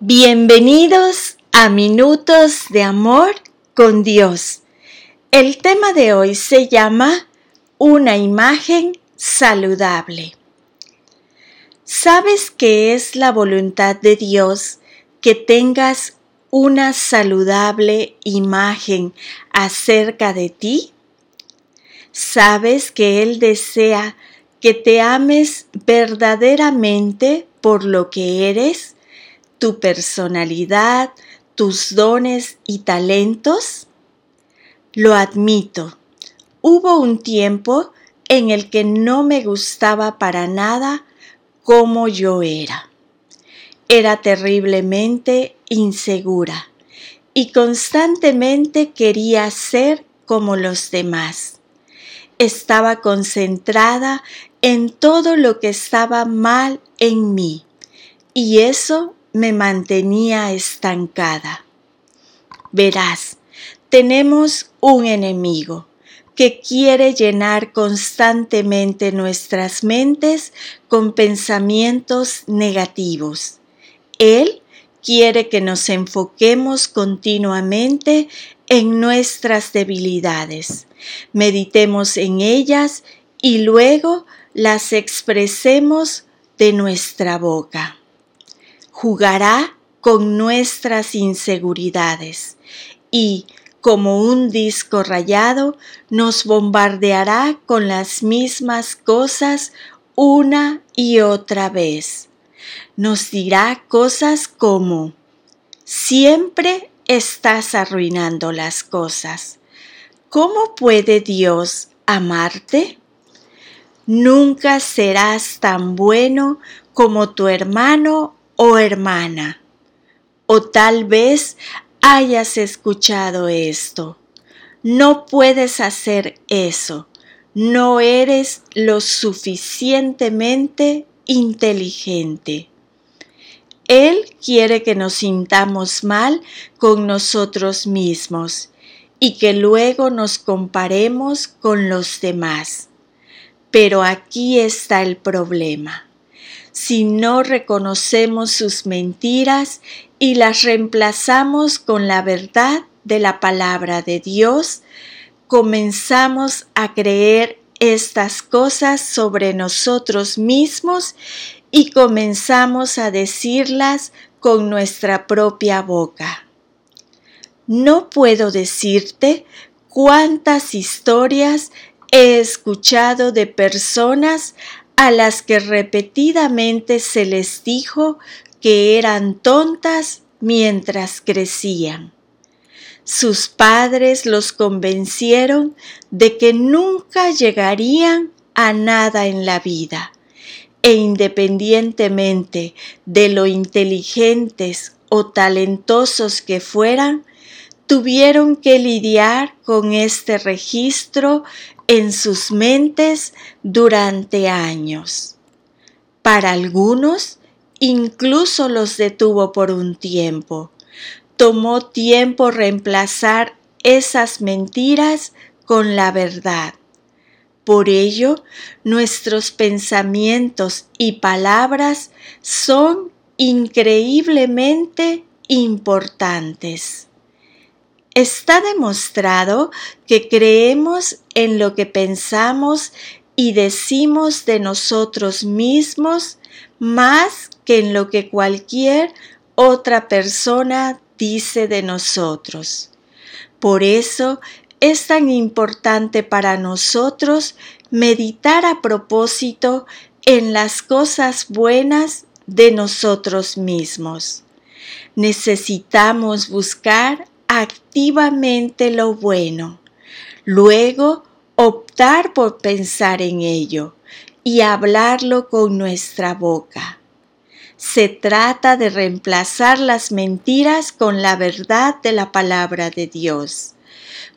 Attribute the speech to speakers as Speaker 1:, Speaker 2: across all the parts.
Speaker 1: Bienvenidos a Minutos de Amor con Dios. El tema de hoy se llama Una imagen saludable. ¿Sabes que es la voluntad de Dios que tengas una saludable imagen acerca de ti? ¿Sabes que Él desea que te ames verdaderamente por lo que eres? Tu personalidad, tus dones y talentos? Lo admito, hubo un tiempo en el que no me gustaba para nada como yo era. Era terriblemente insegura y constantemente quería ser como los demás. Estaba concentrada en todo lo que estaba mal en mí y eso me mantenía estancada. Verás, tenemos un enemigo que quiere llenar constantemente nuestras mentes con pensamientos negativos. Él quiere que nos enfoquemos continuamente en nuestras debilidades, meditemos en ellas y luego las expresemos de nuestra boca jugará con nuestras inseguridades y, como un disco rayado, nos bombardeará con las mismas cosas una y otra vez. Nos dirá cosas como, siempre estás arruinando las cosas. ¿Cómo puede Dios amarte? Nunca serás tan bueno como tu hermano oh hermana, o tal vez hayas escuchado esto. No puedes hacer eso. No eres lo suficientemente inteligente. Él quiere que nos sintamos mal con nosotros mismos y que luego nos comparemos con los demás. Pero aquí está el problema si no reconocemos sus mentiras y las reemplazamos con la verdad de la palabra de Dios, comenzamos a creer estas cosas sobre nosotros mismos y comenzamos a decirlas con nuestra propia boca. No puedo decirte cuántas historias he escuchado de personas a las que repetidamente se les dijo que eran tontas mientras crecían. Sus padres los convencieron de que nunca llegarían a nada en la vida e independientemente de lo inteligentes o talentosos que fueran, tuvieron que lidiar con este registro en sus mentes durante años. Para algunos, incluso los detuvo por un tiempo. Tomó tiempo reemplazar esas mentiras con la verdad. Por ello, nuestros pensamientos y palabras son increíblemente importantes. Está demostrado que creemos en lo que pensamos y decimos de nosotros mismos más que en lo que cualquier otra persona dice de nosotros. Por eso es tan importante para nosotros meditar a propósito en las cosas buenas de nosotros mismos. Necesitamos buscar activamente lo bueno, luego optar por pensar en ello y hablarlo con nuestra boca. Se trata de reemplazar las mentiras con la verdad de la palabra de Dios.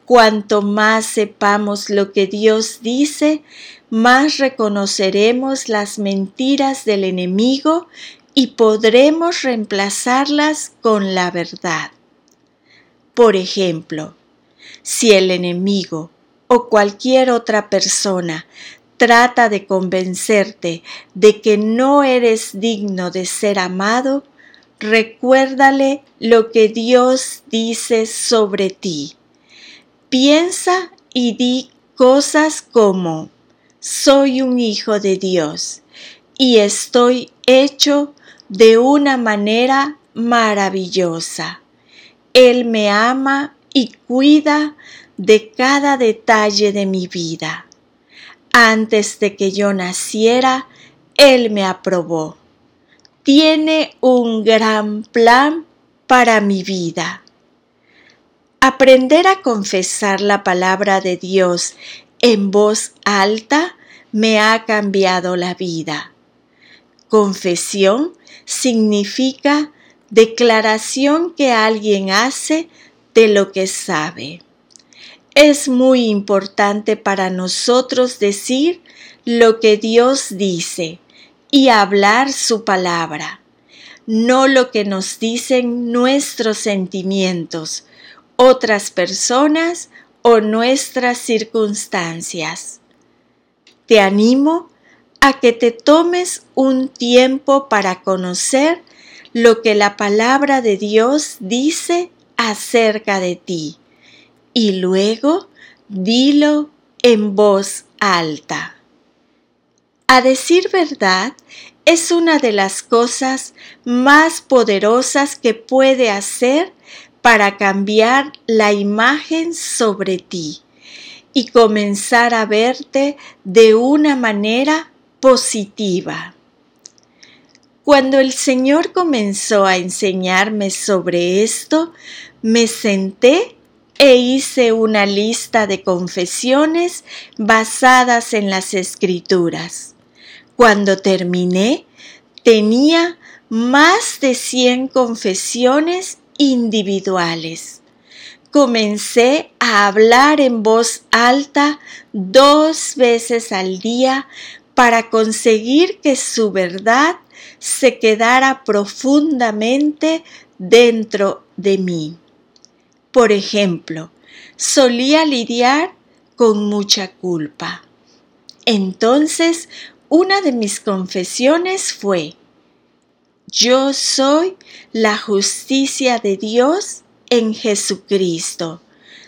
Speaker 1: Cuanto más sepamos lo que Dios dice, más reconoceremos las mentiras del enemigo y podremos reemplazarlas con la verdad. Por ejemplo, si el enemigo o cualquier otra persona trata de convencerte de que no eres digno de ser amado, recuérdale lo que Dios dice sobre ti. Piensa y di cosas como, soy un hijo de Dios y estoy hecho de una manera maravillosa. Él me ama y cuida de cada detalle de mi vida. Antes de que yo naciera, Él me aprobó. Tiene un gran plan para mi vida. Aprender a confesar la palabra de Dios en voz alta me ha cambiado la vida. Confesión significa declaración que alguien hace de lo que sabe. Es muy importante para nosotros decir lo que Dios dice y hablar su palabra, no lo que nos dicen nuestros sentimientos, otras personas o nuestras circunstancias. Te animo a que te tomes un tiempo para conocer lo que la palabra de Dios dice acerca de ti y luego dilo en voz alta. A decir verdad, es una de las cosas más poderosas que puede hacer para cambiar la imagen sobre ti y comenzar a verte de una manera positiva. Cuando el Señor comenzó a enseñarme sobre esto, me senté e hice una lista de confesiones basadas en las escrituras. Cuando terminé, tenía más de 100 confesiones individuales. Comencé a hablar en voz alta dos veces al día para conseguir que su verdad se quedara profundamente dentro de mí. Por ejemplo, solía lidiar con mucha culpa. Entonces, una de mis confesiones fue, yo soy la justicia de Dios en Jesucristo.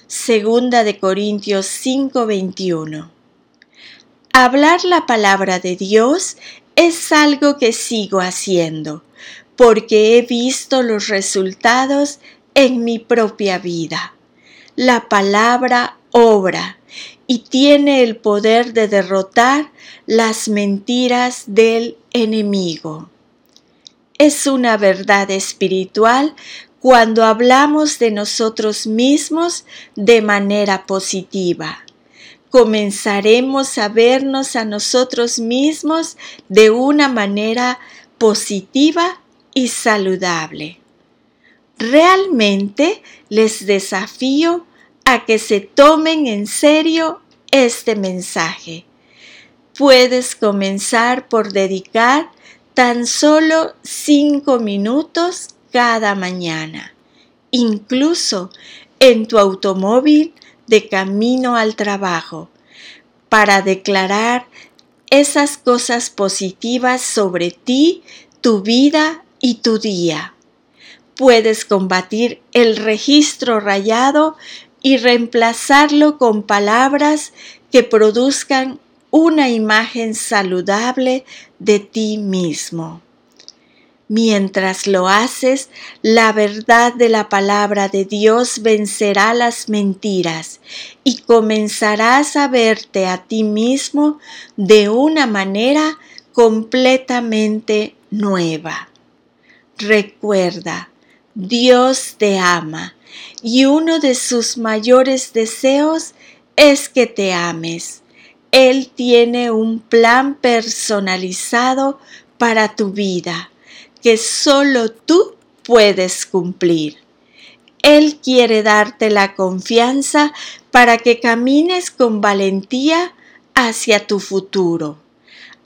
Speaker 1: Segunda de Corintios 5:21. Hablar la palabra de Dios es algo que sigo haciendo, porque he visto los resultados en mi propia vida. La palabra obra y tiene el poder de derrotar las mentiras del enemigo. Es una verdad espiritual cuando hablamos de nosotros mismos de manera positiva. Comenzaremos a vernos a nosotros mismos de una manera positiva y saludable. Realmente les desafío a que se tomen en serio este mensaje. Puedes comenzar por dedicar tan solo cinco minutos cada mañana, incluso en tu automóvil de camino al trabajo, para declarar esas cosas positivas sobre ti, tu vida y tu día puedes combatir el registro rayado y reemplazarlo con palabras que produzcan una imagen saludable de ti mismo. Mientras lo haces, la verdad de la palabra de Dios vencerá las mentiras y comenzarás a verte a ti mismo de una manera completamente nueva. Recuerda, Dios te ama y uno de sus mayores deseos es que te ames. Él tiene un plan personalizado para tu vida que solo tú puedes cumplir. Él quiere darte la confianza para que camines con valentía hacia tu futuro,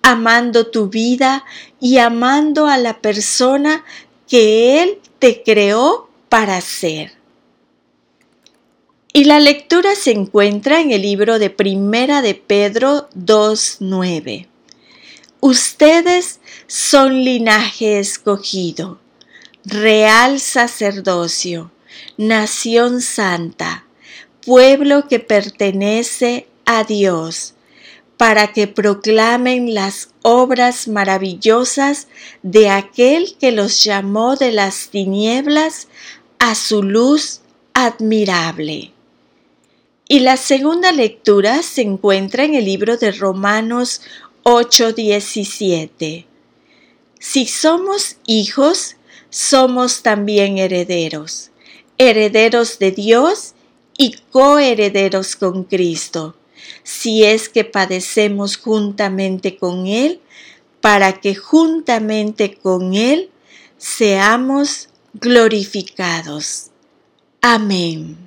Speaker 1: amando tu vida y amando a la persona que Él te creó para ser. Y la lectura se encuentra en el libro de Primera de Pedro 2.9. Ustedes son linaje escogido, real sacerdocio, nación santa, pueblo que pertenece a Dios, para que proclamen las obras maravillosas de aquel que los llamó de las tinieblas a su luz admirable. Y la segunda lectura se encuentra en el libro de Romanos 8:17. Si somos hijos, somos también herederos, herederos de Dios y coherederos con Cristo, si es que padecemos juntamente con Él, para que juntamente con Él seamos glorificados. Amén.